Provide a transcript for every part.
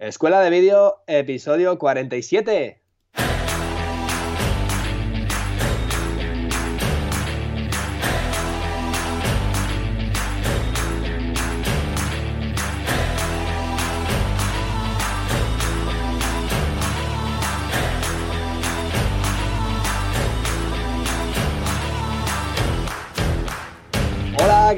Escuela de Vídeo, episodio 47.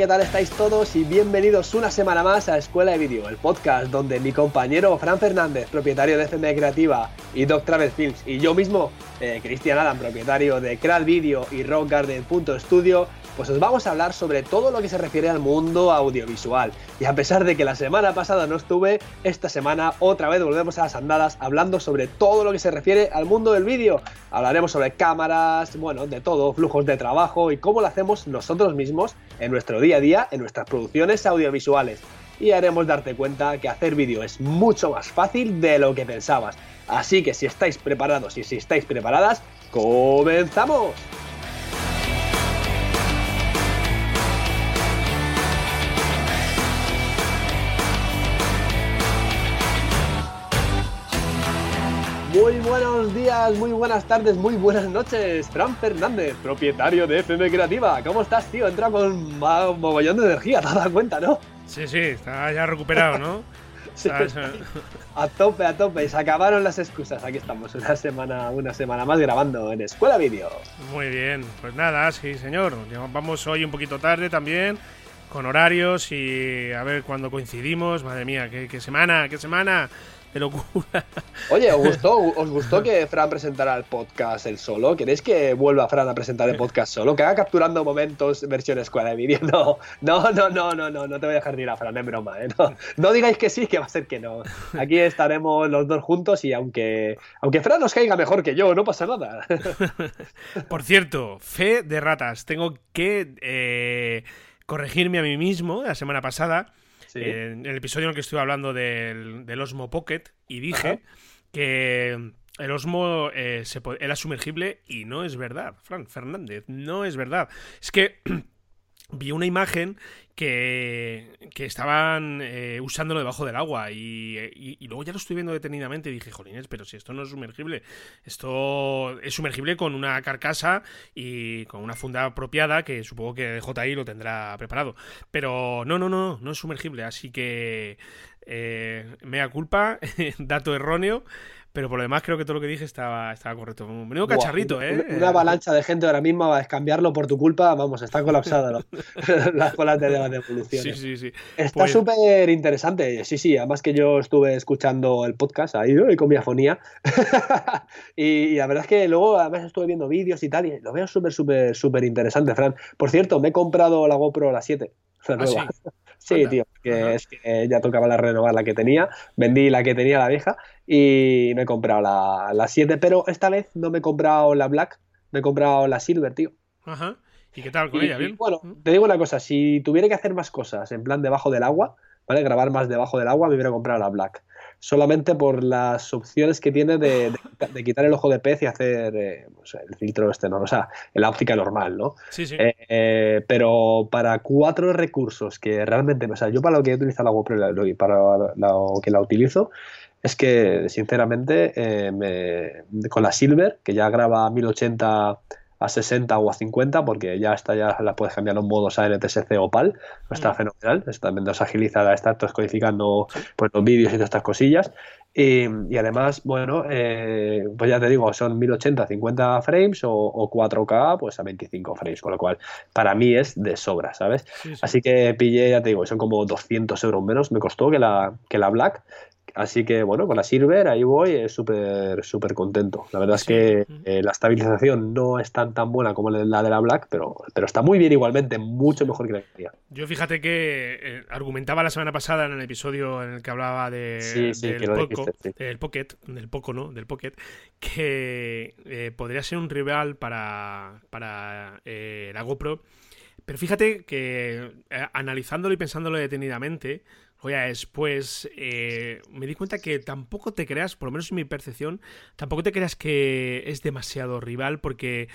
¿Qué tal estáis todos? Y bienvenidos una semana más a Escuela de Vídeo, el podcast donde mi compañero Fran Fernández, propietario de FM Creativa y Doc Travel Films, y yo mismo, eh, Cristian Adam, propietario de Crad Video y Rockgarden.studio, pues os vamos a hablar sobre todo lo que se refiere al mundo audiovisual. Y a pesar de que la semana pasada no estuve, esta semana otra vez volvemos a las andadas hablando sobre todo lo que se refiere al mundo del vídeo. Hablaremos sobre cámaras, bueno, de todo, flujos de trabajo y cómo lo hacemos nosotros mismos en nuestro día a día, en nuestras producciones audiovisuales. Y haremos darte cuenta que hacer vídeo es mucho más fácil de lo que pensabas. Así que si estáis preparados y si estáis preparadas, ¡comenzamos! Muy buenos días, muy buenas tardes, muy buenas noches. Fran Fernández, propietario de FM Creativa. ¿Cómo estás, tío? Entra con mogollón de energía, te das cuenta, ¿no? Sí, sí, está ya recuperado, ¿no? Sí, a tope, a tope. Se acabaron las excusas. Aquí estamos, una semana, una semana más grabando en Escuela Vídeo. Muy bien, pues nada, sí, señor. Vamos hoy un poquito tarde también, con horarios y a ver cuándo coincidimos. Madre mía, qué, qué semana, qué semana de locura. Oye, ¿os gustó, ¿os gustó que Fran presentara el podcast él solo? ¿Queréis que vuelva Fran a presentar el podcast solo? Que haga capturando momentos versión escuela de vídeo. No, no, no, no, no, no, no te voy a dejar ni a Fran, es broma, ¿eh? No, no, digáis que sí, que va a ser que no. Aquí estaremos los dos juntos y aunque, aunque Fran nos caiga mejor que yo, no pasa nada. Por cierto, fe de ratas, tengo que eh, corregirme a mí mismo la semana pasada en el episodio en el que estuve hablando del, Osmo Pocket y dije que el Osmo eh, era sumergible y no es verdad, Fran Fernández, no es verdad. Es que vi una imagen que, que estaban eh, usándolo debajo del agua y, luego ya lo estoy viendo detenidamente y dije, jolines, pero si esto no es sumergible, esto es sumergible con una carcasa y con una funda apropiada que supongo que JI lo tendrá preparado. Pero no, no, no, no es sumergible, así que eh, mea culpa, dato erróneo. Pero por lo demás creo que todo lo que dije estaba, estaba correcto. Un menudo cacharrito, ¿eh? Una, avalancha de gente ahora mismo va a descambiarlo por tu culpa. Vamos, está colapsada ¿no? las colas de las devoluciones. Sí, sí, sí. Está pues súper interesante. Sí, sí. Además que yo estuve escuchando el podcast ahí con mi afonía. y, la verdad es que luego además estuve viendo vídeos y tal. Y lo veo súper, súper, súper interesante, Fran. Por cierto, me he comprado la GoPro la 7. La nueva. ¿Ah, Sí, tío, que es que ya tocaba la renovar la que tenía, vendí la que tenía la vieja y me he comprado la, la 7, pero esta vez no me he comprado la Black, me he comprado la Silver, tío. Ajá. ¿Y qué tal con ella? ¿Bien? bueno, te digo una cosa, si tuviera que hacer más cosas en plan debajo del agua, ¿vale? Grabar más debajo del agua, me hubiera comprado la Black solamente por las opciones que tiene de, quitar el ojo de pez y hacer eh, pues, el filtro este, ¿no? o sea, la óptica normal, ¿no? Sí, sí. Eh, eh, pero para cuatro recursos que realmente, o sea, yo para lo que he utilizado la GoPro y para lo que la utilizo, es que sinceramente con la Silver, que ya graba 1080 a 60 o a 50 porque ya está ya la puedes cambiar en modos ANTSC o PAL está mm. fenomenal está también agilizada está codificando pues, los vídeos y todas estas cosillas y, además bueno eh, pues ya te digo son 1080 a 50 frames o, 4K pues a 25 frames con lo cual para mí es de sobra ¿sabes? así que pillé ya te digo son como 200 euros menos me costó que la, que la Black Así que bueno, con la Silver ahí voy es súper súper contento. La verdad es que eh, la estabilización no es tan tan buena como la de la Black, pero, pero está muy bien igualmente, mucho mejor que la mía. Yo fíjate que eh, argumentaba la semana pasada en el episodio en el que hablaba de, del, Pocket, del Poco, ¿no? Del Pocket, que eh, podría ser un rival para, para la GoPro. Pero fíjate que analizándolo y pensándolo detenidamente, Oye, después eh, me di cuenta que tampoco te creas, por lo menos en mi percepción, tampoco te creas que es demasiado rival porque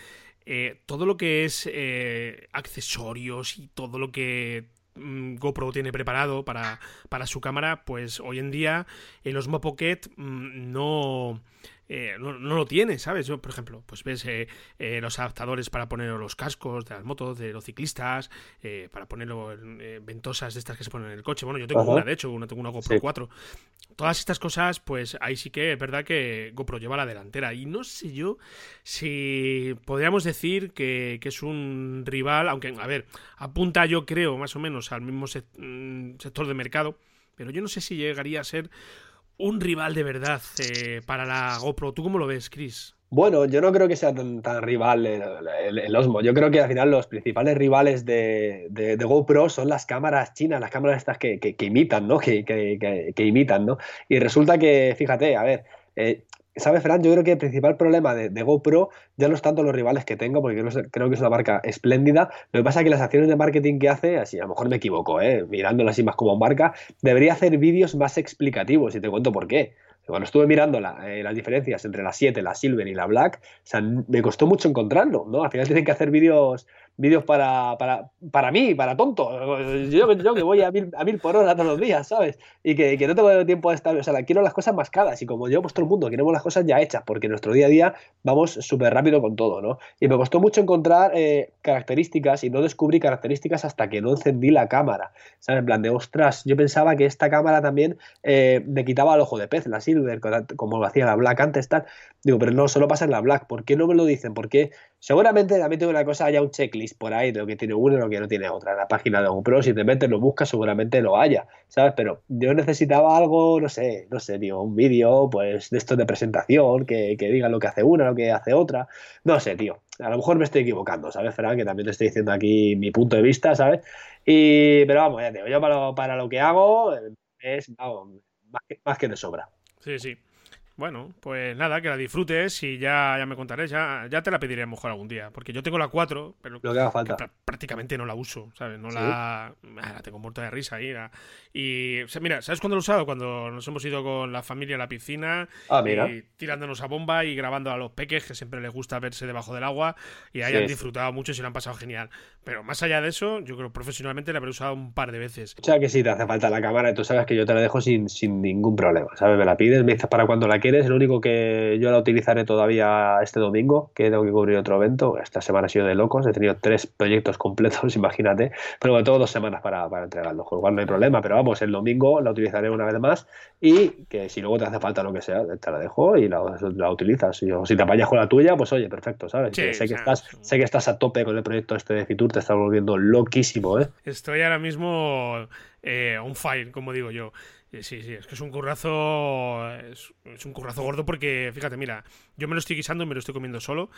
eh, todo lo que es eh, accesorios y todo lo que mm, GoPro tiene preparado para, para su cámara, pues hoy en día el Osmo Pocket mm, no eh, no, lo tiene, ¿sabes? Yo, por ejemplo, pues ves eh, eh, los adaptadores para poner los cascos de las motos, de los ciclistas, para ponerlo ventosas de estas que se ponen en el coche. Bueno, yo tengo una, de hecho, una, tengo una GoPro 4. Todas estas cosas, pues ahí sí que es verdad que GoPro lleva la delantera. Y no sé yo si podríamos decir que, es un rival, aunque, a ver, apunta yo creo más o menos al mismo mm, sector de mercado, pero yo no sé si llegaría a ser un rival de verdad eh, para la GoPro. ¿Tú cómo lo ves, Chris? Bueno, yo no creo que sea tan, rival el, Osmo. Yo creo que al final los principales rivales de, GoPro son las cámaras chinas, las cámaras estas que, imitan, ¿no? Que, que, imitan, ¿no? Y resulta que, fíjate, a ver, eh, ¿Sabes, Fran? Yo creo que el principal problema de, GoPro ya no es tanto los rivales que tengo, porque creo, que es una marca espléndida. Lo que pasa es que las acciones de marketing que hace, así a lo mejor me equivoco, ¿eh? mirándola así más como marca, debería hacer vídeos más explicativos y te cuento por qué. Cuando estuve mirando eh, las diferencias entre la 7, la Silver y la Black, o sea, me costó mucho encontrarlo, ¿no? Al final tienen que hacer vídeos vídeos para, para, para mí, para tonto. Yo, yo que voy a mil, a mil por hora todos los días, ¿sabes? Y que, que no tengo tiempo de estar. O sea, quiero las cosas mascadas. Y como yo, pues todo el mundo queremos las cosas ya hechas, porque en nuestro día a día vamos súper rápido con todo, ¿no? Y me costó mucho encontrar eh, características y no descubrí características hasta que no encendí la cámara. ¿Sabes? En plan de, ostras, yo pensaba que esta cámara también eh, me quitaba el ojo de pez, la Silver, como lo hacía la Black antes, tal. Digo, pero no, solo pasa en la Black. ¿Por qué no me lo dicen? ¿Por qué? Seguramente también tengo una cosa, haya un checklist por ahí de lo que tiene uno y lo que no tiene otra. En la página de GoPro, si te metes, lo buscas, seguramente lo haya, ¿sabes? Pero yo necesitaba algo, no sé, no sé, tío, un vídeo, pues, de esto de presentación, que, que diga lo que hace una, lo que hace otra. No sé, tío. A lo mejor me estoy equivocando, ¿sabes, Fran? Que también te estoy diciendo aquí mi punto de vista, ¿sabes? Y, pero vamos, ya te digo, yo para lo, para lo que hago es, vamos, más que, más que de sobra. Sí, sí. Bueno, pues nada, que la disfrutes y ya, ya me contaré, ya, ya te la pediré a lo mejor algún día, porque yo tengo la 4, pero lo que haga falta. prácticamente no la uso, ¿sabes? No la, ah, la tengo muerta de risa ahí. Y mira, ¿sabes cuándo lo he usado? Cuando nos hemos ido con la familia a la piscina, ah, mira. Y tirándonos a bomba y grabando a los peques, que siempre les gusta verse debajo del agua, y ahí han disfrutado mucho y se lo han pasado genial. Pero más allá de eso, yo creo profesionalmente la habré usado un par de veces. O sea que si te hace falta la cámara, tú sabes que yo te la dejo sin, sin ningún problema, ¿sabes? Me la pides, me dices para cuando la quieres, lo único que yo la utilizaré todavía este domingo, que tengo que cubrir otro evento, esta semana ha sido de locos, he tenido tres proyectos completos, imagínate, pero bueno, tengo dos semanas para, para entregarlo, con lo cual no hay problema, pero vamos, el domingo la utilizaré una vez más y que si luego te hace falta lo que sea, te la dejo y la, utilizas. Y, o si te apañas con la tuya, pues oye, perfecto, ¿sabes? sé, que estás, sé que estás a tope con el proyecto este de Fitur, te estás volviendo loquísimo, ¿eh? Estoy ahora mismo eh, on fire, como digo yo. Sí, sí, es que es un currazo. Es, un currazo gordo porque, fíjate, mira, yo me lo estoy guisando y me lo estoy comiendo solo.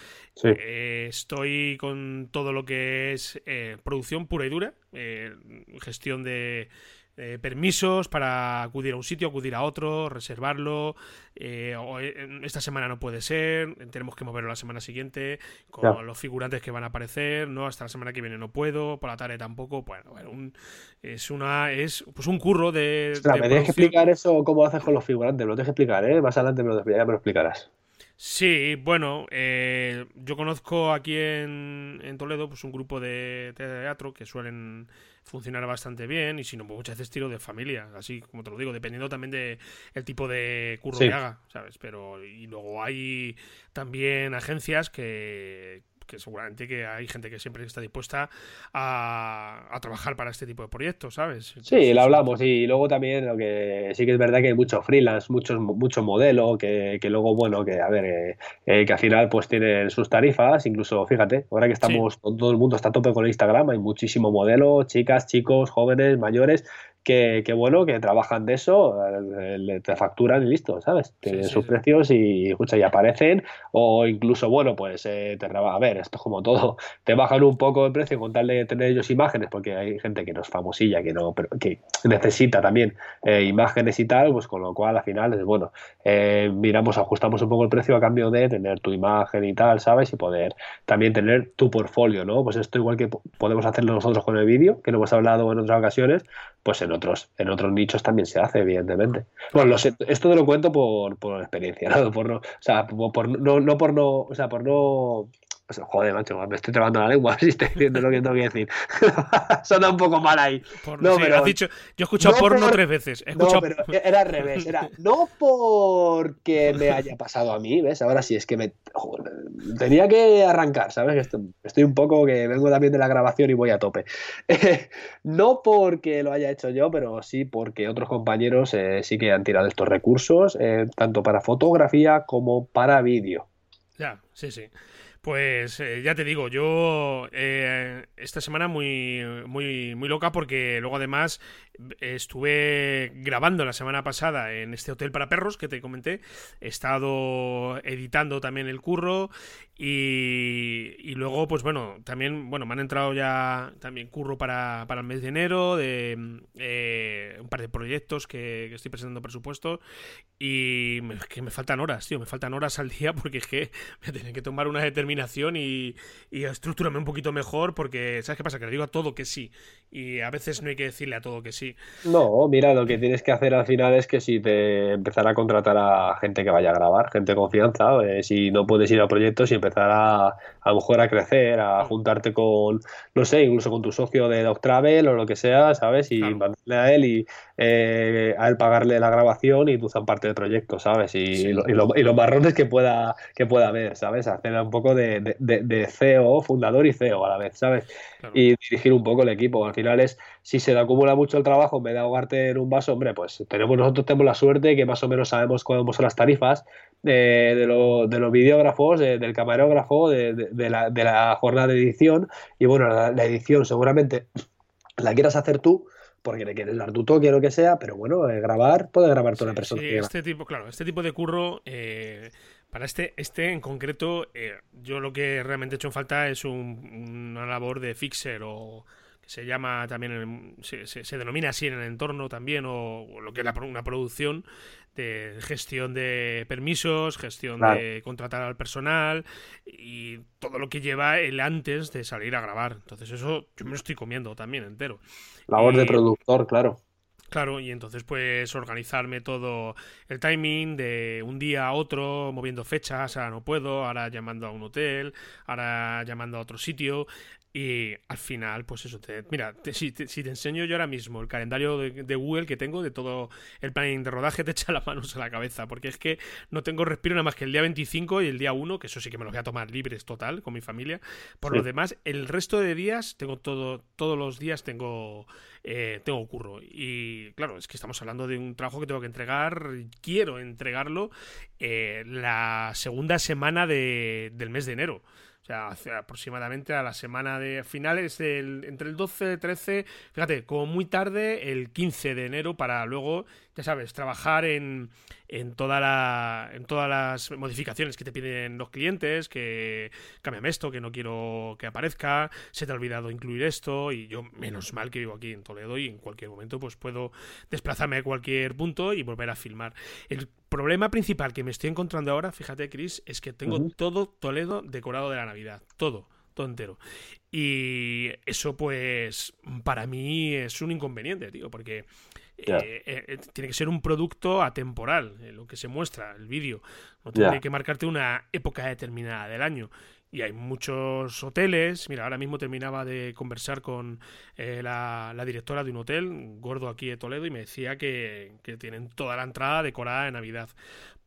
Eh, estoy con todo lo que es eh, producción pura y dura, eh, gestión de, eh, permisos para acudir a un sitio, acudir a otro, reservarlo. Eh, eh, esta semana no puede ser, tenemos que moverlo la semana siguiente, con los figurantes que van a aparecer, no, hasta la semana que viene no puedo, por la tarde tampoco. Bueno, es una es pues un curro de. me tienes que explicar eso, cómo haces con los figurantes, me lo tienes que explicar, ¿eh? Más adelante me lo, ya me lo explicarás. Sí, bueno, yo conozco aquí en, en Toledo pues un grupo de teatro que suelen funcionar bastante bien y si no, pues muchas veces tiro de familia, así como te lo digo, dependiendo también de el tipo de curro que haga, ¿sabes? Pero y luego hay también agencias que, que seguramente que hay gente que siempre está dispuesta a, trabajar para este tipo de proyectos, ¿sabes? sí, lo hablamos. y luego también lo que sí que es verdad que hay mucho freelance, muchos mucho modelo, que, luego, bueno, que a ver, eh, eh, que al final pues tienen sus tarifas, incluso, fíjate, ahora que estamos, todo el mundo está a tope con el Instagram, hay muchísimo modelo, chicas, chicos, jóvenes, mayores, que, bueno, que trabajan de eso, te facturan y listo, ¿sabes? Tienen sus precios y, escucha, y aparecen, o incluso, bueno, pues eh, te a ver, esto es como todo, te bajan un poco el precio con tal de tener ellos imágenes, porque hay gente que no es famosilla, que no, pero que necesita también eh, imágenes y tal, pues con lo cual al final es bueno, eh, miramos, ajustamos un poco el precio a cambio de tener tu imagen y tal, ¿sabes? Y poder también tener tu portfolio, ¿no? Pues esto igual que podemos hacerlo nosotros con el vídeo, que lo hemos hablado en otras ocasiones, pues en otros, en otros nichos también se hace, evidentemente. Bueno, esto te lo cuento por, por experiencia, ¿no? Por no, o sea, por, no, no por no, o sea, por no joder, macho, me estoy trabando la lengua si estoy diciendo lo que tengo que decir. Suena un poco mal ahí. no, pero, dicho, yo he escuchado porno tres veces. No, pero era al revés. Era no porque me haya pasado a mí, ¿ves? Ahora sí, es que me tenía que arrancar, ¿sabes? Estoy, estoy un poco que vengo también de la grabación y voy a tope. no porque lo haya hecho yo, pero sí porque otros compañeros eh, sí que han tirado estos recursos, eh, tanto para fotografía como para vídeo. Ya, sí, sí. Pues eh, ya te digo, yo eh, esta semana muy, muy, muy loca porque luego además estuve grabando la semana pasada en este hotel para perros que te comenté. He estado editando también el curro y, luego, pues bueno, también, bueno, me han entrado ya también curro para, para el mes de enero de eh, un par de proyectos que, estoy presentando presupuesto y que me faltan horas, tío, me faltan horas al día porque es que me tienen que tomar una determinación y, y estructurarme un poquito mejor porque, ¿sabes qué pasa? Que le digo a todo que sí y a veces no hay que decirle a todo que sí. No, mira, lo que tienes que hacer al final es que si te empezar a contratar a gente que vaya a grabar, gente de confianza, eh, si no puedes ir a proyectos y empezar a, a lo mejor a crecer, a juntarte con, no sé, incluso con tu socio de Dog Travel o lo que sea, ¿sabes? Y mandarle a él y eh, a él pagarle la grabación y tú parte del proyecto, ¿sabes? Y, los marrones que pueda, que pueda haber, ¿sabes? Hacer un poco de, de, CEO, fundador y CEO a la vez, ¿sabes? Y dirigir un poco el equipo. Al final es, si se te acumula mucho el trabajo, en vez de ahogarte en un vaso, hombre, pues tenemos nosotros tenemos la suerte que más o menos sabemos cuándo son las tarifas de, de, los videógrafos, del camarógrafo, de, la, de, la, jornada de edición. Y bueno, la, edición seguramente la quieras hacer tú porque le quieres dar tu toque o lo que sea, pero bueno, eh, grabar, puede grabar toda la persona. Sí, este tipo, claro, este tipo de curro, eh, para este, este en concreto, eh, yo lo que realmente he hecho en falta es una labor de fixer o que se llama también, se, se, denomina así en el entorno también, o, o lo que es la, una producción de gestión de permisos, gestión de contratar al personal y todo lo que lleva el antes de salir a grabar. Entonces eso yo me lo estoy comiendo también entero. Labor de productor, claro. Claro, y entonces pues organizarme todo el timing de un día a otro, moviendo fechas, ahora no puedo, ahora llamando a un hotel, ahora llamando a otro sitio, y al final, pues eso, te, mira, si, te, enseño yo ahora mismo el calendario de, Google que tengo de todo el planning de rodaje, te echa las manos a la cabeza, porque es que no tengo respiro nada más que el día 25 y el día 1, que eso sí que me lo voy a tomar libres total con mi familia. Por lo demás, el resto de días, tengo todo, todos los días tengo, eh, tengo curro. Y claro, es que estamos hablando de un trabajo que tengo que entregar, quiero entregarlo eh, la segunda semana de, del mes de enero. O sea, aproximadamente a la semana de finales, entre el 12 13, fíjate, como muy tarde, el 15 de enero, para luego, ya sabes, trabajar en, en, toda la, en todas las modificaciones que te piden los clientes, que cámbiame esto, que no quiero que aparezca, se te ha olvidado incluir esto, y yo, menos mal que vivo aquí en Toledo y en cualquier momento pues puedo desplazarme a cualquier punto y volver a filmar. El problema principal que me estoy encontrando ahora, fíjate, Chris, es que tengo todo Toledo decorado de la Navidad. Todo, todo entero. Y eso, pues, para mí es un inconveniente, tío, porque eh, eh, tiene que ser un producto atemporal, eh, lo que se muestra, el vídeo. No tiene que marcarte una época determinada del año. Y hay muchos hoteles. Mira, ahora mismo terminaba de conversar con eh, la, directora de un hotel, gordo aquí de Toledo, y me decía que, que tienen toda la entrada decorada de Navidad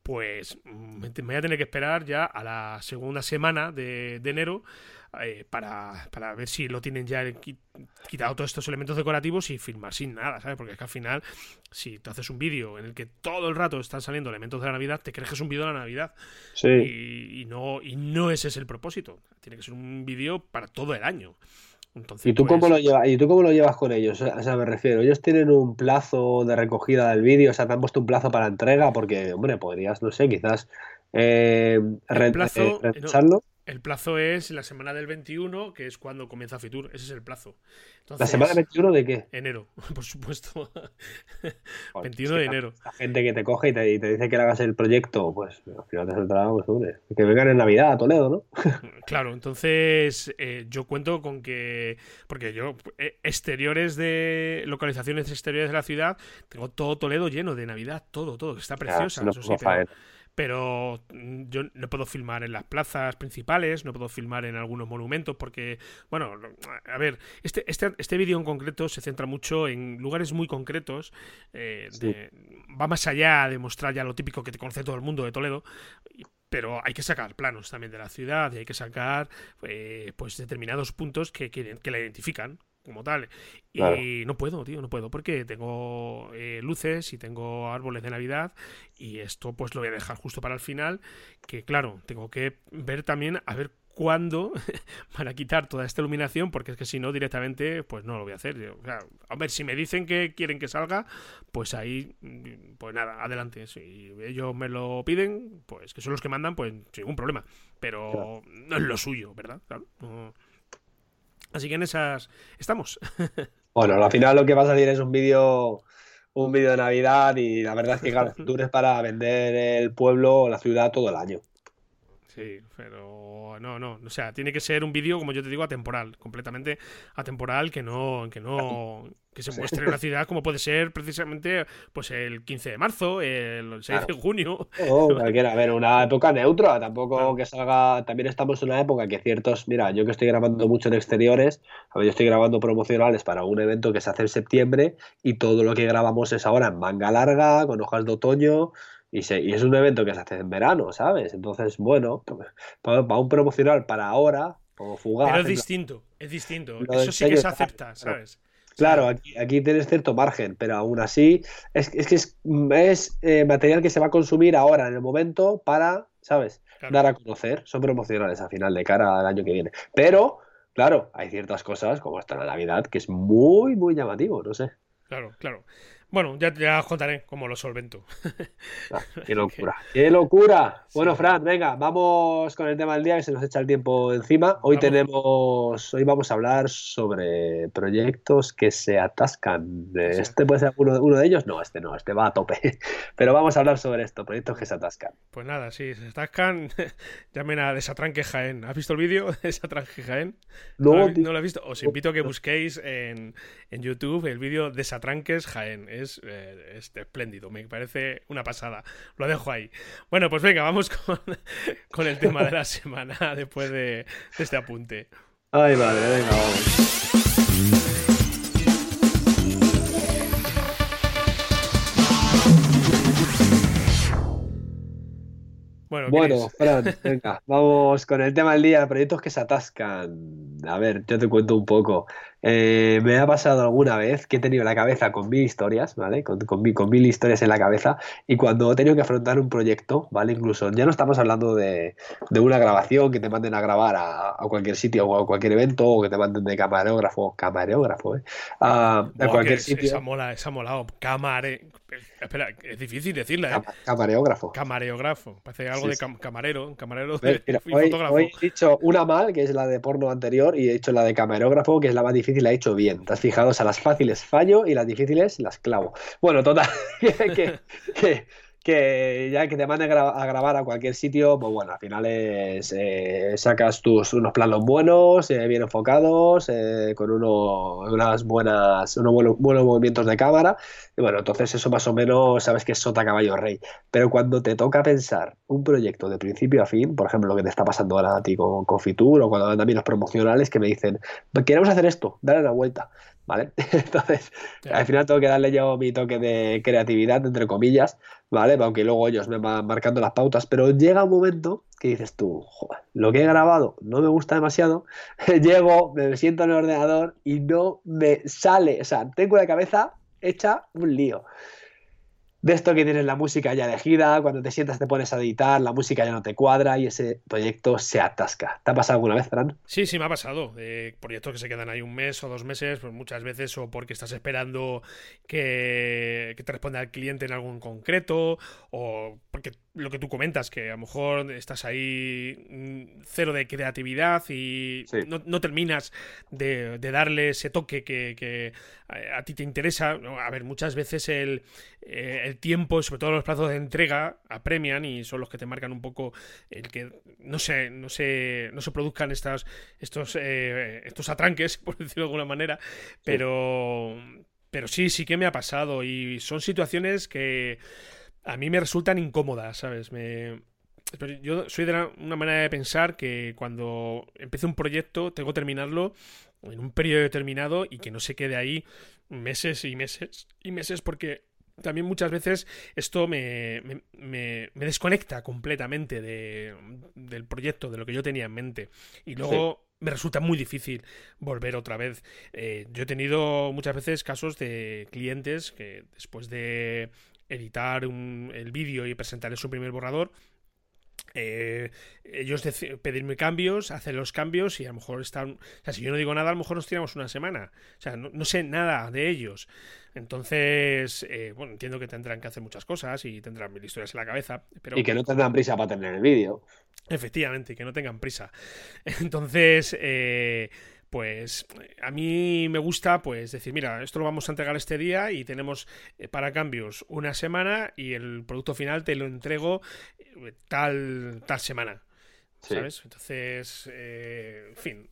pues me voy a tener que esperar ya a la segunda semana de, enero eh, para, para, ver si lo tienen ya quitado todos estos elementos decorativos y filmar sin nada, ¿sabes? Porque es que al final, si tú haces un vídeo en el que todo el rato están saliendo elementos de la Navidad, te crees que es un vídeo de la Navidad. Sí. Y, y, no, y no ese es el propósito. Tiene que ser un vídeo para todo el año. ¿Y, tú cómo pues lo llevas, ¿Y tú cómo lo llevas con ellos? O sea, me refiero, ellos tienen un plazo de recogida del vídeo, o sea, te han puesto un plazo para entrega, porque, hombre, podrías, no sé, quizás eh, plazo, eh, el plazo es la semana del 21, que es cuando comienza Fitur. Ese es el plazo. ¿La semana del 21 de qué? Enero, por supuesto. 21 de enero. La gente que te coge y te, dice que le hagas el proyecto, pues al final te saldrá, pues, hombre, que vengan en Navidad a Toledo, ¿no? claro, entonces eh, yo cuento con que. Porque yo, eh, exteriores de. localizaciones exteriores de la ciudad, tengo todo Toledo lleno de Navidad, todo, todo, que está preciosa. eso sí, pero mm, yo no puedo filmar en las plazas principales, no puedo filmar en algunos monumentos, porque, bueno, a ver, este, este, este vídeo en concreto se centra mucho en lugares muy concretos, eh, va más allá de mostrar ya lo típico que te conoce todo el mundo de Toledo, pero hay que sacar planos también de la ciudad y hay que sacar eh, pues determinados puntos que, que, que, la identifican como tal. Y no puedo, tío, no puedo, porque tengo eh, luces y tengo árboles de Navidad y esto pues lo voy a dejar justo para el final, que claro, tengo que ver también a ver cuándo van a quitar toda esta iluminación, porque es que si no, directamente, pues no lo voy a hacer. a ver, si me dicen que quieren que salga, pues ahí, pues nada, adelante. Si ellos me lo piden, pues que son los que mandan, pues sin ningún problema. Pero no es lo suyo, ¿verdad? Claro. Así que en esas estamos. Bueno, al final lo que vas a decir es un vídeo un vídeo de Navidad y la verdad es que claro, tú eres para vender el pueblo o la ciudad todo el año. Sí, pero no, no, o sea, tiene que ser un vídeo, como yo te digo, atemporal, completamente atemporal, que no, que no, que se muestre en la ciudad como puede ser precisamente, pues el 15 de marzo, el 6 de junio. O cualquiera, a ver, una época neutra, tampoco que salga, también estamos en una época que ciertos, mira, yo que estoy grabando mucho en exteriores, a ver, yo estoy grabando promocionales para un evento que se hace en septiembre y todo lo que grabamos es ahora en manga larga, con hojas de otoño, y, y, es un evento que se hace en verano, ¿sabes? Entonces, bueno, para, un promocional para ahora, o fugaz. Pero es distinto, es distinto. Eso sí que se acepta, ¿sabes? Claro, aquí, aquí, tienes cierto margen, pero aún así es, es que es, es eh, material que se va a consumir ahora, en el momento, para, ¿sabes? Dar a conocer. Son promocionales al final, de cara al año que viene. Pero, claro, hay ciertas cosas, como esta la Navidad, que es muy, muy llamativo, no sé. Claro, claro. Bueno, ya, ya os contaré cómo lo solvento. Ah, qué locura, qué locura. Bueno, Fran, venga, vamos con el tema del día que se nos echa el tiempo encima. Hoy tenemos, hoy vamos a hablar sobre proyectos que se atascan. ¿Este puede ser uno, uno, de ellos? No, este no, este va a tope. Pero vamos a hablar sobre esto, proyectos que se atascan. Pues nada, sí, se atascan. Llamen a Desatranque Jaén. ¿Has visto el vídeo de Desatranque Jaén? No, no, lo he visto. Os invito a que busquéis en, en YouTube el vídeo Desatranques Jaén es, eh, espléndido, me parece una pasada. Lo dejo ahí. Bueno, pues venga, vamos con, el tema de la semana después de, de este apunte. Ay, vale, venga, vamos. Bueno, bueno Fran, venga, vamos con el tema del día, proyectos que se atascan. A ver, yo te cuento un poco. Eh, me ha pasado alguna vez que he tenido la cabeza con mil historias, ¿vale? Con, con, mil historias en la cabeza y cuando he tenido que afrontar un proyecto, ¿vale? Incluso ya no estamos hablando de, una grabación que te manden a grabar a, cualquier sitio o a cualquier evento o que te manden de camarógrafo, camarógrafo, ¿eh? A, cualquier sitio. Esa mola, esa molado. Camare... Espera, es difícil decirla, ¿eh? Camareógrafo. Camareógrafo. Parece algo de camarero, camarero de, hoy, he dicho una mal, que es la de porno anterior, y he dicho la de camarógrafo, que es la más difícil, la he hecho bien. Te has fijado, o sea, las fáciles fallo y las difíciles las clavo. Bueno, total, que, que ya que te manden a grabar a cualquier sitio, pues bueno, al final es, eh, sacas tus unos planos buenos, eh, bien enfocados, eh, con uno, unas buenas, unos buenos, movimientos de cámara, y bueno, entonces eso más o menos sabes que es sota caballo rey. Pero cuando te toca pensar un proyecto de principio a fin, por ejemplo, lo que te está pasando ahora a ti con, con Fitur o cuando también los promocionales que me dicen, queremos hacer esto, dale la vuelta. ¿Vale? Entonces, al final tengo que darle yo mi toque de creatividad, entre comillas, ¿vale? Aunque luego ellos me van marcando las pautas, pero llega un momento que dices tú, Joder, lo que he grabado no me gusta demasiado, llego, me siento en el ordenador y no me sale, o sea, tengo la cabeza hecha un lío de esto que tienes la música ya elegida, cuando te sientas te pones a editar, la música ya no te cuadra y ese proyecto se atasca. ¿Te ha pasado alguna vez, Fran? Sí, sí, me ha pasado. proyectos que se quedan ahí un mes o dos meses, pues muchas veces o porque estás esperando que, que te responda el cliente en algo en concreto o porque lo que tú comentas, que a lo mejor estás ahí mm, cero de creatividad y no, terminas de, darle ese toque que, a, ti te interesa. A ver, muchas veces el, eh, el tiempo, sobre todo los plazos de entrega, apremian y son los que te marcan un poco el que no se, no se, no se produzcan estas, estos, eh, estos atranques, por decirlo de alguna manera, pero, pero sí, sí que me ha pasado y son situaciones que a mí me resultan incómodas, ¿sabes? Me, yo soy de una manera de pensar que cuando empiezo un proyecto tengo que terminarlo en un periodo determinado y que no se quede ahí meses y meses y meses porque también muchas veces esto me, me, desconecta completamente de, del proyecto, de lo que yo tenía en mente. Y luego me resulta muy difícil volver otra vez. Eh, yo he tenido muchas veces casos de clientes que después de editar el vídeo y presentarle su primer borrador, eh, ellos pedirme cambios, hacer los cambios y a lo mejor están. O sea, si yo no digo nada, a lo mejor nos tiramos una semana. O sea, no, sé nada de ellos. Entonces, eh, bueno, entiendo que tendrán que hacer muchas cosas y tendrán mil historias en la cabeza. Pero... Y que no tendrán prisa para tener el vídeo. Efectivamente, que no tengan prisa. Entonces, eh, pues a mí me gusta pues decir, mira, esto lo vamos a entregar este día y tenemos eh, para cambios una semana y el producto final te lo entrego eh, tal, tal semana. ¿Sabes? Entonces, eh, en fin,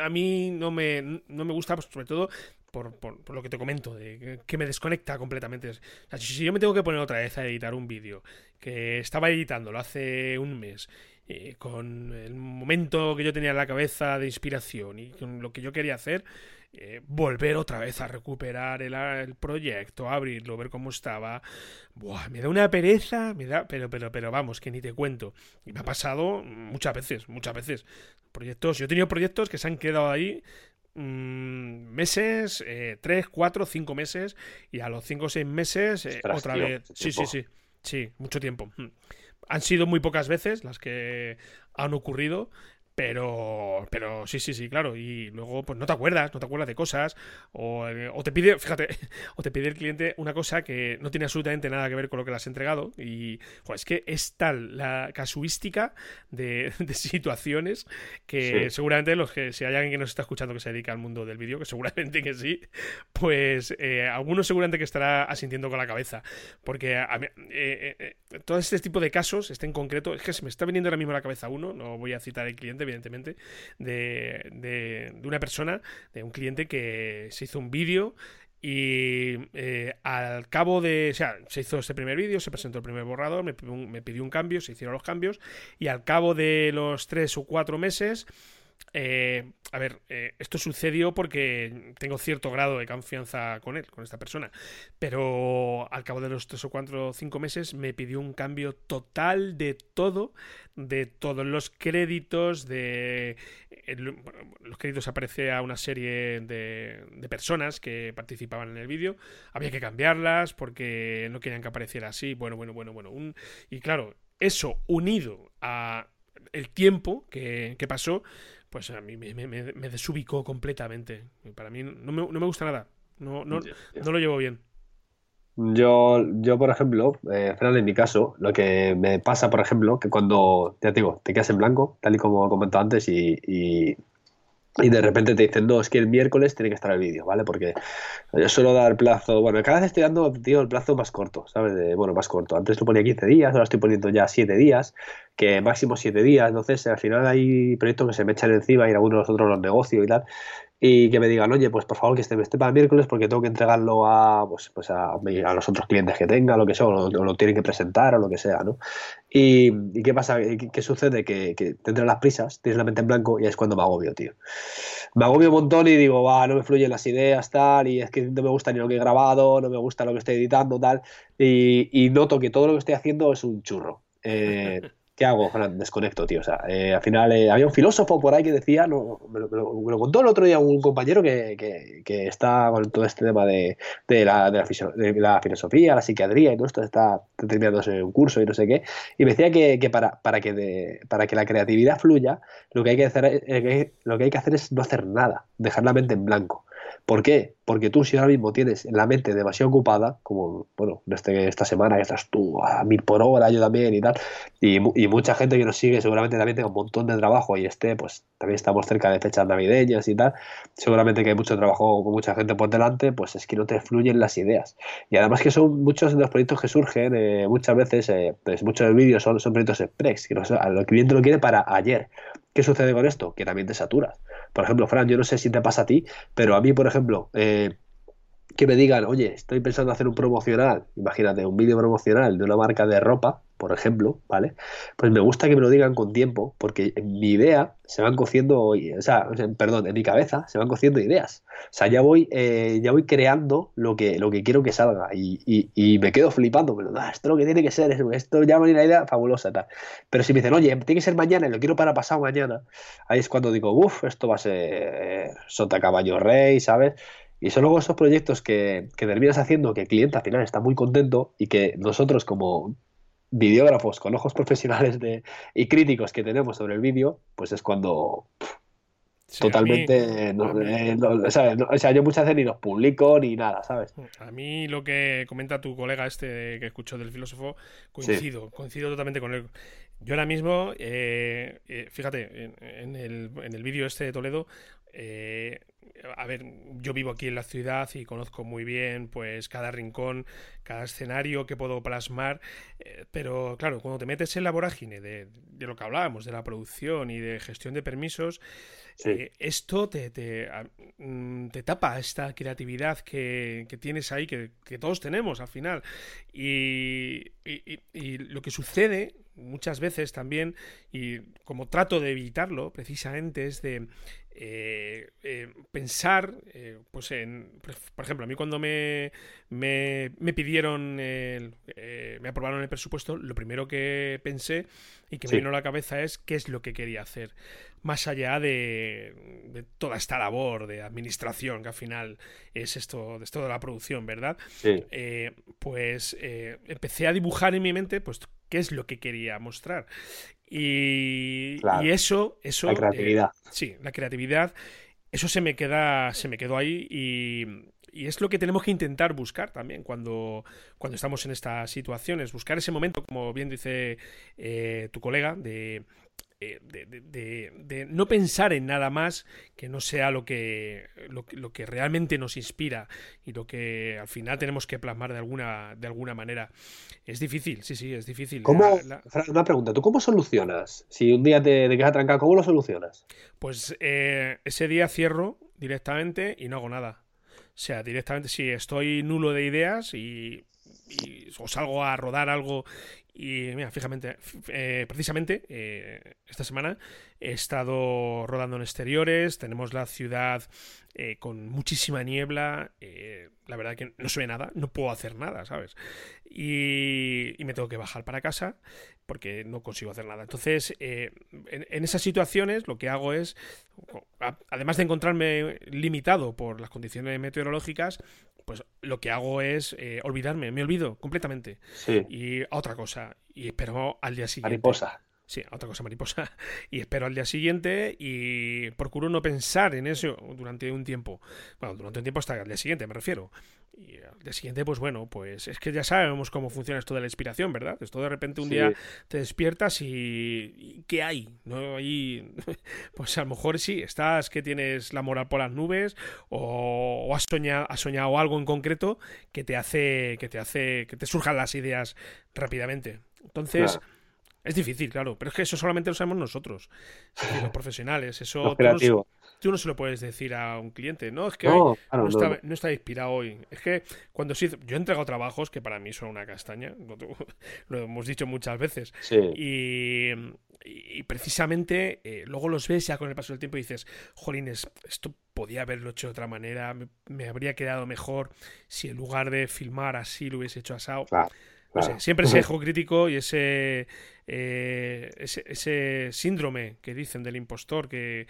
a mí no me, no me gusta, pues, sobre todo por, por, lo que te comento, de que, me desconecta completamente. si yo me tengo que poner otra vez a editar un vídeo que estaba editándolo hace un mes eh, con el momento que yo tenía en la cabeza de inspiración y con lo que yo quería hacer, eh, volver otra vez a recuperar el, proyecto, abrirlo, ver cómo estaba. Buah, me da una pereza, me da, pero, pero, pero vamos, que ni te cuento. Y me ha pasado muchas veces, muchas veces. Proyectos, yo he tenido proyectos que se han quedado ahí mm, meses, eh, tres, cuatro, cinco meses, y a los cinco o seis meses, otra vez. Sí, sí, sí, sí, mucho tiempo. Han sido muy pocas veces las que han ocurrido, pero, pero sí, sí, sí, claro. Y luego, pues no te acuerdas, no te acuerdas de cosas. O, eh, te pide, fíjate, o te pide el cliente una cosa que no tiene absolutamente nada que ver con lo que le has entregado. Y es que es tal la casuística de, situaciones que seguramente los que, si hay alguien que nos está escuchando que se dedica al mundo del vídeo, que seguramente que sí, pues eh, algunos seguramente que estará asintiendo con la cabeza. Porque eh, todo este tipo de casos, este en concreto, es que se me está viniendo ahora mismo a la cabeza uno, no voy a citar el cliente evidentemente, de, de, una persona, de un cliente que se hizo un vídeo y eh, al cabo de. O sea, se hizo este primer vídeo, se presentó el primer borrador, me, me, pidió un cambio, se hicieron los cambios. Y al cabo de los tres o cuatro meses eh, a ver, eh, esto sucedió porque tengo cierto grado de confianza con él, con esta persona. Pero al cabo de los tres o cuatro o cinco meses me pidió un cambio total de todo, de todos los créditos, de los créditos aparece a una serie de, de personas que participaban en el vídeo. Había que cambiarlas porque no querían que apareciera así. Bueno, bueno, bueno, bueno. Y claro, eso unido a el tiempo que pasó pues a mí me, desubicó completamente. Para mí no me, gusta nada. No, no, lo llevo bien. Yo, yo por ejemplo, eh, Fran, en mi caso, lo que me pasa, por ejemplo, que cuando, ya te digo, te quedas en blanco, tal y como he comentado antes, y y de repente te dicen, no, es que el miércoles tiene que estar el vídeo, ¿vale? Porque yo suelo dar plazo, bueno, cada vez estoy dando, tío, el plazo más corto, ¿sabes? De, bueno, más corto. Antes lo ponía 15 días, ahora estoy poniendo ya 7 días, que máximo 7 días, entonces al final hay proyectos que se me echan encima y algunos de nosotros los negocios y tal, y que me digan, oye, pues por favor que esté, esté para el miércoles porque tengo que entregarlo a, pues, pues a, a, los otros clientes que tenga, lo que sea, o lo, tienen que presentar o lo que sea, ¿no? Y, y ¿qué pasa? ¿Qué, sucede? Que, que te las prisas, tienes la mente en blanco y es cuando me agobio, tío. Me agobio un montón y digo, va, no me fluyen las ideas, tal, y es que no me gusta ni lo que he grabado, no me gusta lo que estoy editando, tal, y, y noto que todo lo que estoy haciendo es un churro. Eh, ¿Qué hago? Desconecto, tío. O sea, eh, al final eh, había un filósofo por ahí que decía, no, me, lo, contó el otro día un compañero que, que, está con todo este tema de, de, la, de, la, filosofía, la psiquiatría y todo esto, está terminándose un curso y no sé qué, y me decía que, que para, para, que para que la creatividad fluya, lo que, hay que hacer, eh, lo que hay que hacer es no hacer nada, dejar la mente en blanco. ¿Por qué? Porque tú si ahora mismo tienes la mente demasiado ocupada, como bueno, este, esta semana que estás tú a mil por hora, yo también y tal, y, mucha gente que nos sigue seguramente también tenga un montón de trabajo y esté, pues también estamos cerca de fechas navideñas y tal, seguramente que hay mucho trabajo con mucha gente por delante, pues es que no te fluyen las ideas. Y además que son muchos de los proyectos que surgen, eh, muchas veces, eh, pues muchos de vídeos son, son proyectos express, que el cliente lo quiere para ayer. ¿Qué sucede con esto? Que también te saturas. Por ejemplo, Fran, yo no sé si te pasa a ti, pero a mí, por ejemplo, eh, que me digan, oye, estoy pensando hacer un promocional, imagínate, un vídeo promocional de una marca de ropa, por ejemplo, ¿vale? Pues me gusta que me lo digan con tiempo, porque en mi idea se van cociendo, o sea, perdón, en mi cabeza se van cociendo ideas. O sea, ya voy, eh, ya voy creando lo que, lo que quiero que salga y, y, me quedo flipando, pero ah, esto lo que tiene que ser, esto ya me una idea fabulosa, tal. Pero si me dicen, oye, tiene que ser mañana y lo quiero para pasado mañana, ahí es cuando digo, uff, esto va a ser eh, Sota Caballo Rey, ¿sabes? Y son luego esos proyectos que, que terminas haciendo que el cliente al final está muy contento y que nosotros como videógrafos con ojos profesionales de, y críticos que tenemos sobre el vídeo, pues es cuando totalmente... o, sea, yo muchas veces ni los publico ni nada, ¿sabes? A mí lo que comenta tu colega este que escucho del filósofo, coincido, coincido totalmente con él. Yo ahora mismo, eh, eh, fíjate, en, el, en el vídeo este de Toledo, eh, a ver, yo vivo aquí en la ciudad y conozco muy bien pues cada rincón, cada escenario que puedo plasmar, eh, pero claro, cuando te metes en la vorágine de, lo que hablábamos, de la producción y de gestión de permisos, eh, esto te, te, mm, te, tapa esta creatividad que, que tienes ahí, que, que, todos tenemos al final. Y, y, y lo que sucede muchas veces también, y como trato de evitarlo precisamente, es de eh, eh, pensar, eh, pues en, por ejemplo, a mí cuando me, me, pidieron, me aprobaron el presupuesto, lo primero que pensé y que me vino a la cabeza es qué es lo que quería hacer, más allá de, toda esta labor de administración que al final es esto, de esto de la producción, ¿verdad? pues empecé a dibujar en mi mente, pues qué es lo que quería mostrar. Y, eso, eso. La creatividad. Eh, sí, la creatividad. Eso se me queda. Se me quedó ahí. Y, es lo que tenemos que intentar buscar también cuando, cuando estamos en estas situaciones. Buscar ese momento, como bien dice eh, tu colega, de de, no pensar en nada más que no sea lo que, lo, que realmente nos inspira y lo que al final tenemos que plasmar de alguna, de alguna manera. Es difícil, sí, sí, es difícil. ¿Cómo, Una pregunta, ¿tú cómo solucionas? Si un día te, te quedas trancado, ¿cómo lo solucionas? Pues eh, ese día cierro directamente y no hago nada. O sea, directamente si estoy nulo de ideas y o salgo a rodar algo y mira, fíjate, eh, precisamente eh, esta semana he estado rodando en exteriores, tenemos la ciudad eh, con muchísima niebla, la verdad que no se ve nada, no puedo hacer nada, ¿sabes? Y, me tengo que bajar para casa porque no consigo hacer nada. Entonces, en, en, esas situaciones lo que hago es, además de encontrarme limitado por las condiciones meteorológicas, pues lo que hago es eh, olvidarme, me olvido completamente. Y a otra cosa. Y espero al día siguiente. Mariposa. Sí, a otra cosa mariposa. Y espero al día siguiente y procuro no pensar en eso durante un tiempo. Bueno, durante un tiempo hasta el día siguiente, me refiero. Y al día siguiente, pues bueno, pues es que ya sabemos cómo funciona esto de la inspiración, ¿verdad? Esto de repente un día te despiertas y, ¿qué hay? ¿No? Ahí, pues a lo mejor sí, estás que tienes la moral por las nubes o, has, soñado, has soñado algo en concreto que te hace que te hace que te surjan las ideas rápidamente. Entonces, es difícil, claro, pero es que eso solamente lo sabemos nosotros, los profesionales. Eso tú no, se lo puedes decir a un cliente, no, es que no, está, inspirado hoy. Es que cuando sí, yo he entregado trabajos que para mí son una castaña, lo hemos dicho muchas veces, y, precisamente eh, luego los ves ya con el paso del tiempo y dices, jolines, esto podía haberlo hecho de otra manera, me, habría quedado mejor si en lugar de filmar así lo hubiese hecho asado. siempre ese ejo crítico y ese eh, ese, síndrome que dicen del impostor, que,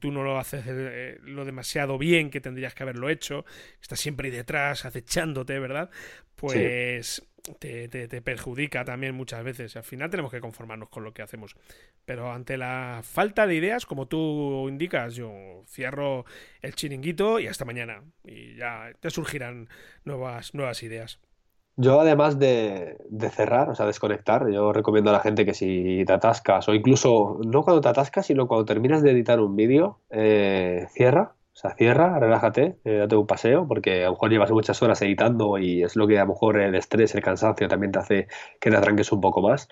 tú no lo haces eh, lo demasiado bien que tendrías que haberlo hecho, estás siempre ahí detrás, acechándote, ¿verdad? Pues te, te, perjudica también muchas veces. Al final tenemos que conformarnos con lo que hacemos. Pero ante la falta de ideas, como tú indicas, yo cierro el chiringuito y hasta mañana. Y ya te surgirán nuevas, nuevas ideas. Yo, además de, cerrar, o sea, desconectar, yo recomiendo a la gente que si te atascas, o incluso no cuando te atascas, sino cuando terminas de editar un vídeo, eh, cierra, o sea, cierra, relájate, eh, date un paseo, porque a lo mejor llevas muchas horas editando y es lo que a lo mejor el estrés, el cansancio también te hace que te atranques un poco más.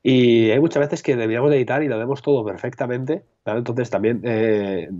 Y hay muchas veces que deberíamos de editar y lo vemos todo perfectamente, Entonces también eh,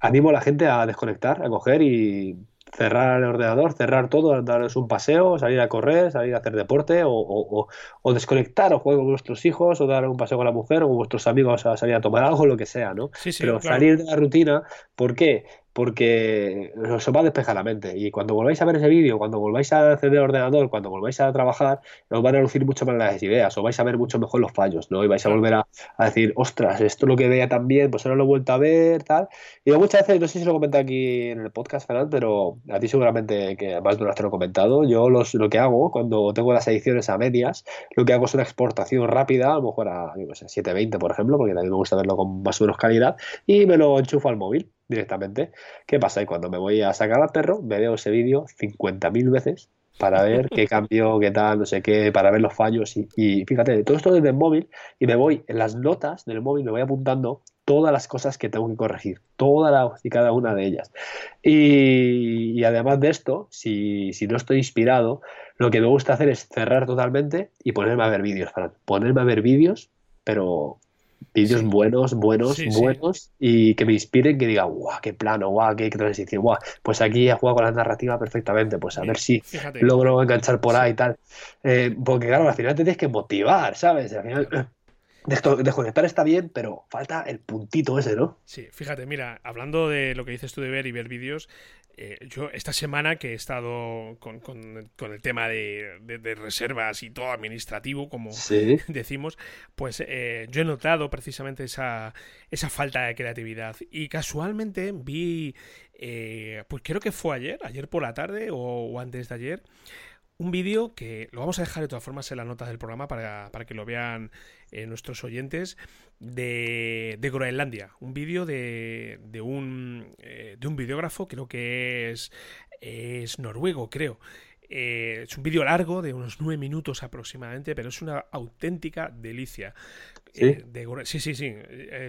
animo a la gente a desconectar, a coger y cerrar el ordenador, cerrar todo, daros un paseo, salir a correr, salir a hacer deporte o, desconectar o jugar con vuestros hijos o dar un paseo con la mujer o con vuestros amigos a salir a tomar algo, lo que sea, ¿no? Pero salir de la rutina, ¿por qué? Porque os va a despejar la mente. Y cuando volváis a ver ese vídeo, cuando volváis a encender el ordenador, cuando volváis a trabajar, os van a lucir mucho más las ideas, os vais a ver mucho mejor los fallos, ¿no? Y vais a volver a, decir, ostras, esto es lo que veía también, pues ahora lo he vuelto a ver, tal. Y muchas veces, no sé si lo comenté aquí en el podcast, Fernando, pero a ti seguramente que además de te lo he comentado, yo los, lo que hago cuando tengo las ediciones a medias, lo que hago es una exportación rápida, a lo mejor a 720, por ejemplo, porque también me gusta verlo con más o menos calidad, y me lo enchufo al móvil directamente. ¿Qué pasa? Y cuando me voy a sacar al perro, me veo ese vídeo 50.000 veces para ver qué cambio, qué tal, no sé qué, para ver los fallos. Y, fíjate, todo esto desde el móvil y me voy en las notas del móvil, me voy apuntando todas las cosas que tengo que corregir, todas y cada una de ellas. Y, además de esto, si, si, no estoy inspirado, lo que me gusta hacer es cerrar totalmente y ponerme a ver vídeos, ponerme a ver vídeos, pero Vídeos buenos, buenos, buenos y que me inspiren, que diga, guau, qué plano, guau, qué, transición, guau. Pues aquí he jugado con la narrativa perfectamente, pues a ver si logro enganchar por ahí y tal. Eh, porque claro, al final te tienes que motivar, ¿sabes? Al final, Desconectar está bien, pero falta el puntito ese, ¿no? Sí, fíjate, mira, hablando de lo que dices tú de ver y ver vídeos, eh, yo esta semana que he estado con, el tema de, reservas y todo administrativo, como decimos, pues eh, yo he notado precisamente esa, esa falta de creatividad. Y casualmente vi, eh, pues creo que fue ayer, ayer por la tarde o antes de ayer, un vídeo que lo vamos a dejar de todas formas en las notas del programa para, que lo vean eh, nuestros oyentes de, de Groenlandia. Un vídeo de, de, un, eh, de un videógrafo, creo que es, es noruego, creo. Eh, es un vídeo largo de unos nueve minutos aproximadamente, pero es una auténtica delicia. Sí, sí, sí. sí.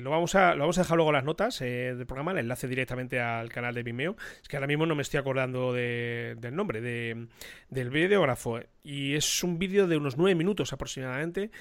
lo, vamos a, lo vamos a dejar luego en las notas del programa, el enlace directamente al canal de Vimeo. Es que ahora mismo no me estoy acordando del nombre de, del videógrafo. Y es un vídeo de unos nueve minutos aproximadamente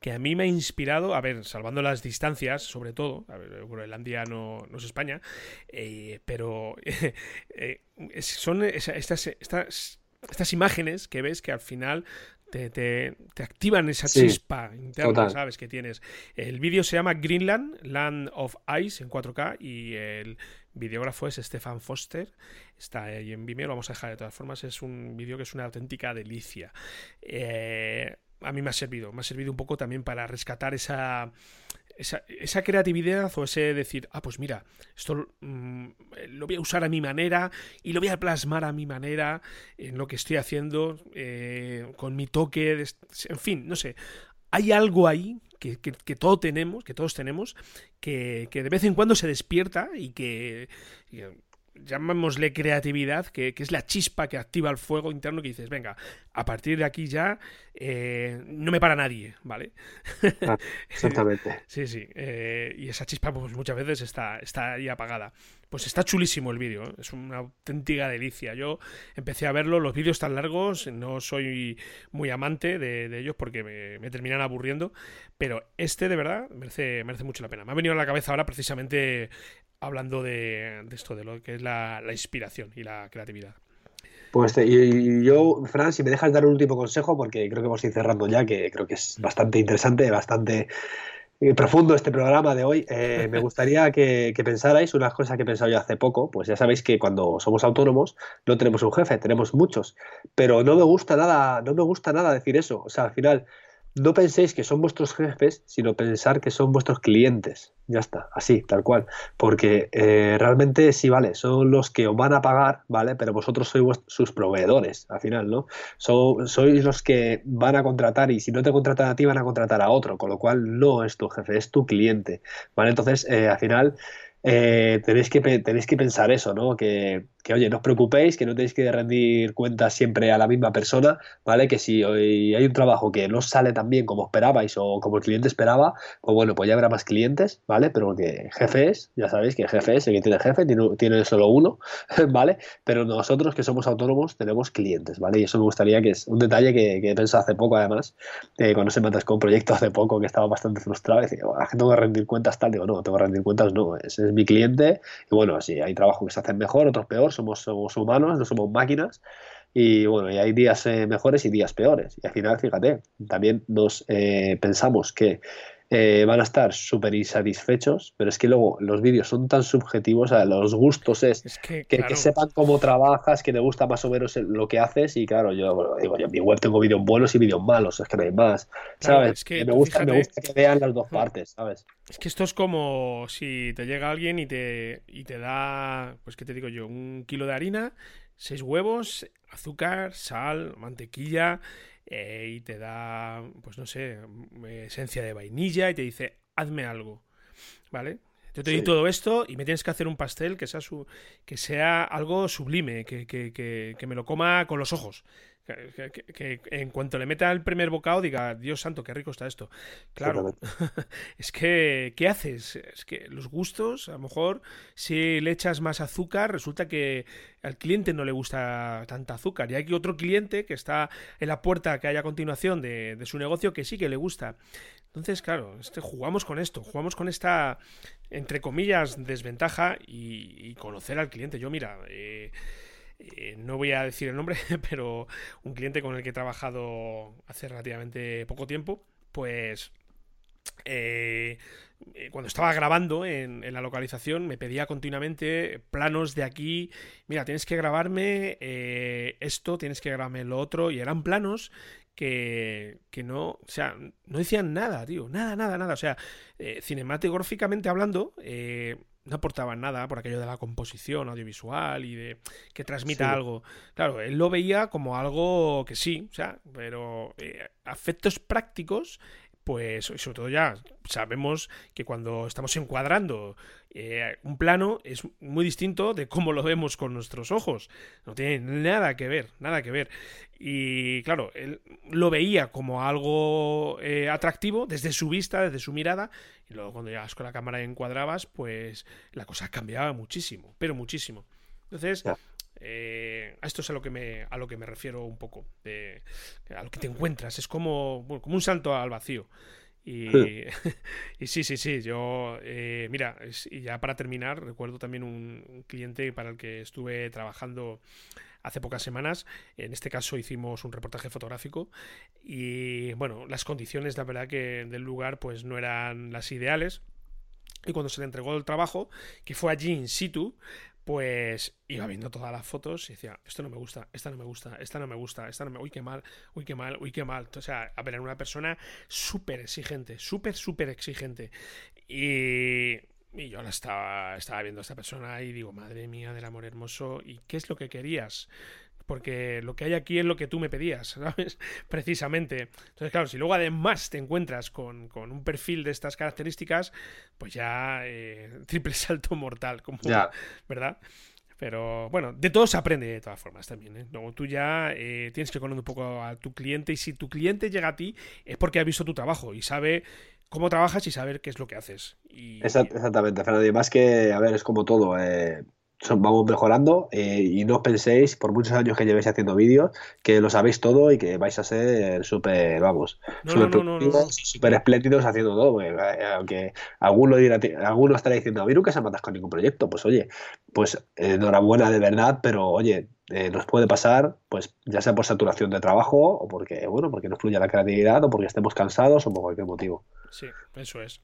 que a mí me ha inspirado, a ver, salvando las distancias, sobre todo, a ver, Groenlandia no, no es España, eh, pero eh, son estas, estas estas imágenes que ves que al final te, te, activan esa chispa interna, ¿sabes? Que tienes. El vídeo se llama Greenland, Land of Ice en 4K y el videógrafo es Stefan Foster. Está ahí en Vimeo, lo vamos a dejar de todas formas. Es un vídeo que es una auténtica delicia. Eh, a mí me ha servido, me ha servido un poco también para rescatar esa, esa, creatividad o ese decir, ah, pues mira, esto mm, lo voy a usar a mi manera y lo voy a plasmar a mi manera en lo que estoy haciendo, eh, con mi toque, en fin, no sé. Hay algo ahí que, que, todos tenemos, que todos tenemos, que, que, de vez en cuando se despierta y que, llamémosle creatividad, que, es la chispa que activa el fuego interno que dices, venga, a partir de aquí ya eh, no me para nadie, ¿vale? Ah, exactamente. sí, sí. Eh, y esa chispa pues muchas veces está, está ahí apagada. Pues está chulísimo el vídeo, ¿eh? es una auténtica delicia. Yo empecé a verlo, los vídeos tan largos, no soy muy amante de, ellos porque me, me, terminan aburriendo, pero este de verdad merece, merece mucho la pena. Me ha venido a la cabeza ahora precisamente hablando de, esto, de lo que es la, inspiración y la creatividad. Pues y, yo, Fran, si me dejas dar un último consejo, porque creo que a ir cerrando ya, que creo que es bastante interesante, bastante eh, profundo este programa de hoy. Eh, me gustaría que, que, pensarais unas cosas que he pensado yo hace poco. Pues ya sabéis que cuando somos autónomos no tenemos un jefe, tenemos muchos. Pero no me gusta nada, no me gusta nada decir eso. O sea, al final no penséis que son vuestros jefes, sino pensar que son vuestros clientes. Ya está, así, tal cual. Porque eh, realmente sí, vale, son los que os van a pagar, ¿vale? Pero vosotros sois sus proveedores, al final, ¿no? sois los que van a contratar y si no te contratan a ti, van a contratar a otro, con lo cual no es tu jefe, es tu cliente, ¿vale? Entonces, eh, al final eh, tenéis, que, tenéis que pensar eso, ¿no? Que, que, oye, no os preocupéis, que no tenéis que rendir cuentas siempre a la misma persona, ¿vale? Que si hoy hay un trabajo que no sale tan bien como esperabais o como el cliente esperaba, pues bueno, pues ya habrá más clientes, ¿vale? Pero que jefe es, ya sabéis que jefe es, el que tiene jefe, tiene, solo uno, ¿vale? Pero nosotros que somos autónomos tenemos clientes, ¿vale? Y eso me gustaría que es un detalle que, que he pensado hace poco, además, eh, cuando se me con un proyecto hace poco que estaba bastante frustrado, decía, que tengo que rendir cuentas tal, digo, no, tengo que rendir cuentas, no, es mi cliente. Y bueno, sí, hay trabajos que se hacen mejor, otros peor, somos, somos humanos, no somos máquinas. Y bueno, y hay días eh, mejores y días peores. Y al final, fíjate, también nos eh, pensamos que eh, van a estar súper insatisfechos, pero es que luego los vídeos son tan subjetivos, a los gustos es, que, sepan cómo trabajas, que te gusta más o menos lo que haces y claro, yo digo, yo en mi web tengo vídeos buenos y vídeos malos, es que no hay más, ¿sabes? que me, gusta, me gusta que vean las dos partes, ¿sabes? Es que esto es como si te llega alguien y te, y te da, pues qué te digo yo, un kilo de harina, seis huevos, azúcar, sal, mantequilla eh, y te da, pues no sé, esencia de vainilla y te dice, hazme algo, ¿vale? Yo te doy todo esto y me tienes que hacer un pastel que sea, su, que sea algo sublime, que, que, que, que me lo coma con los ojos. Que, en cuanto le meta el primer bocado diga, Dios santo, qué rico está esto. Claro, es que, ¿qué haces? Es que los gustos, a lo mejor, si le echas más azúcar, resulta que al cliente no le gusta tanta azúcar. Y hay otro cliente que está en la puerta que hay a continuación de, su negocio que sí que le gusta. Entonces, claro, este, jugamos con esto, jugamos con esta, entre comillas, desventaja y, conocer al cliente. Yo, mira, eh, eh, no voy a decir el nombre, pero un cliente con el que he trabajado hace relativamente poco tiempo, pues eh, eh, cuando estaba grabando en, la localización me pedía continuamente planos de aquí, mira, tienes que grabarme esto, tienes que grabarme lo otro, y eran planos que, que, no, o sea, no decían nada, tío, nada, nada, nada, o sea, cinematográficamente hablando, no aportaban nada por aquello de la composición audiovisual y de que transmita algo. Claro, él lo veía como algo que sí, o sea, pero eh, afectos prácticos pues sobre todo ya sabemos que cuando estamos encuadrando eh, un plano es muy distinto de cómo lo vemos con nuestros ojos. No tiene nada que ver, nada que ver. Y claro, él lo veía como algo eh, atractivo desde su vista, desde su mirada, y luego cuando llegas con la cámara y encuadrabas, pues la cosa cambiaba muchísimo, pero muchísimo. Entonces, eh, a esto es a lo que me, a lo que me refiero un poco, de, a lo que te encuentras, es como, como un salto al vacío. Y, y sí, sí, sí, yo, eh, mira, y ya para terminar, recuerdo también un, cliente para el que estuve trabajando hace pocas semanas. En este caso hicimos un reportaje fotográfico y bueno, las condiciones, la verdad que del lugar pues no eran las ideales. Y cuando se le entregó el trabajo, que fue allí in situ, pues iba viendo todas las fotos y decía, esto no me gusta, esta no me gusta, esta no me gusta, esta no me... Uy, qué mal, uy, qué mal, uy, qué mal. O sea, a ver, era una persona súper exigente, súper, súper exigente. Y, y yo la estaba, estaba viendo a esta persona y digo, madre mía del amor hermoso, ¿y qué es lo que querías? porque lo que hay aquí es lo que tú me pedías, ¿sabes? Precisamente. Entonces, claro, si luego además te encuentras con, un perfil de estas características, pues ya eh, triple salto mortal, como, ¿verdad? Pero bueno, de todo se aprende de todas formas también. ¿eh? Luego tú ya eh, tienes que conocer un poco a tu cliente y si tu cliente llega a ti es porque ha visto tu trabajo y sabe cómo trabajas y saber qué es lo que haces. Exactamente, Fernando. Y más que, a ver, es como todo. Eh, vamos mejorando eh, y no os penséis por muchos años que llevéis haciendo vídeos que lo sabéis todo y que vais a ser súper, vamos, súper espléndidos haciendo todo. Eh, aunque alguno, dirá, alguno estará diciendo, a mí nunca se matas con ningún proyecto. Pues oye, pues enhorabuena de verdad, pero oye, eh, nos puede pasar, pues ya sea por saturación de trabajo o porque, bueno, porque no fluya la creatividad o porque estemos cansados o por cualquier motivo. Sí, eso es.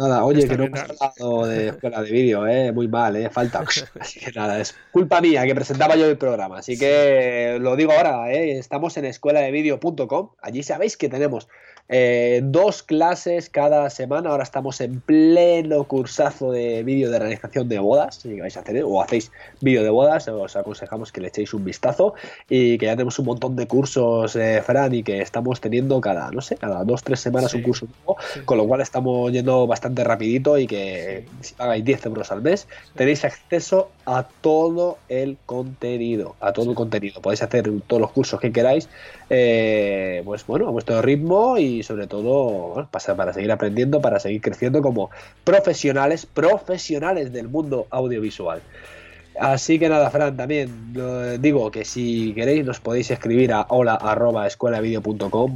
Nada, oye, que no hemos hablado de escuela de vídeo, ¿eh? muy mal, ¿eh? falta. Así que nada, es culpa mía que presentaba yo el programa. Así que lo digo ahora, ¿eh? estamos en escuela de vídeo.com. Allí sabéis que tenemos eh, dos clases cada semana. Ahora estamos en pleno cursazo de vídeo de realización de bodas. Si vais a hacer o hacéis vídeo de bodas, os aconsejamos que le echéis un vistazo y que ya tenemos un montón de cursos, eh, Fran, y que estamos teniendo cada, no sé, cada dos, tres semanas un curso nuevo, con lo cual estamos yendo bastante rapidito y que si pagáis 10 euros al mes, tenéis acceso a todo el contenido, a todo el contenido. Podéis hacer todos los cursos que queráis, eh, pues bueno, a vuestro ritmo y sobre todo para, seguir aprendiendo, para seguir creciendo como profesionales, profesionales del mundo audiovisual. Así que nada, Fran, también digo que si queréis nos podéis escribir a hola arroba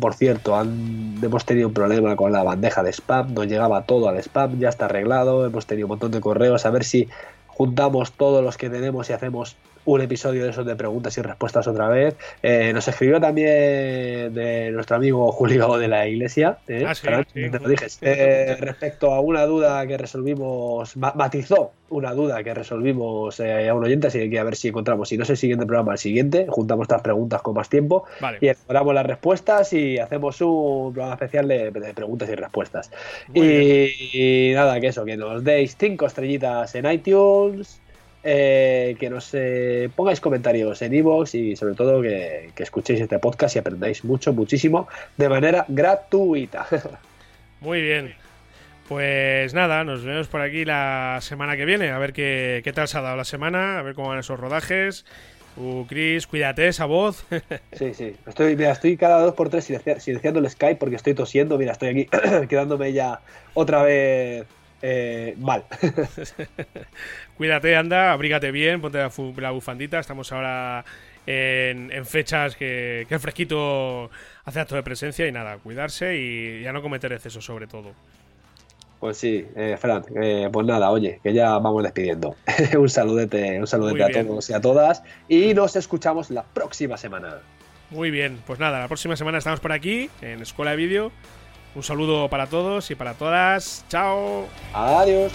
Por cierto, hemos tenido un problema con la bandeja de spam, nos llegaba todo al spam, ya está arreglado, hemos tenido un montón de correos, a ver si juntamos todos los que tenemos y hacemos un episodio de esos de preguntas y respuestas otra vez. Eh, nos escribió también de nuestro amigo Julio de la Iglesia, ¿eh? ah, te lo dije, eh, respecto a una duda que resolvimos, matizó una duda que resolvimos a un oyente, así que a ver si encontramos, si no es el siguiente programa, el siguiente, juntamos estas preguntas con más tiempo y elaboramos las respuestas y hacemos un programa especial de, preguntas y respuestas. Y, y, nada, que eso, que nos deis cinco estrellitas en iTunes eh, que nos eh, pongáis comentarios en iVoox y sobre todo que, escuchéis este podcast y aprendáis mucho, muchísimo de manera gratuita. Muy bien. Pues nada, nos vemos por aquí la semana que viene, a ver qué, qué tal se ha dado la semana, a ver cómo van esos rodajes. Uh, Chris, cuídate esa voz. sí, sí. Estoy, mira, estoy cada dos por tres silenciando el Skype porque estoy tosiendo. Mira, estoy aquí quedándome ya otra vez eh, mal. Cuídate, anda, abrígate bien, ponte la, bufandita. Estamos ahora en, fechas que, el fresquito hace acto de presencia y nada, cuidarse y ya no cometer excesos sobre todo. Pues sí, eh, Fran, eh, pues nada, oye, que ya vamos despidiendo. un saludete, un saludete a todos y a todas y nos escuchamos la próxima semana. Muy bien, pues nada, la próxima semana estamos por aquí en Escuela de Vídeo un saludo para todos y para todas. Chao. Adiós.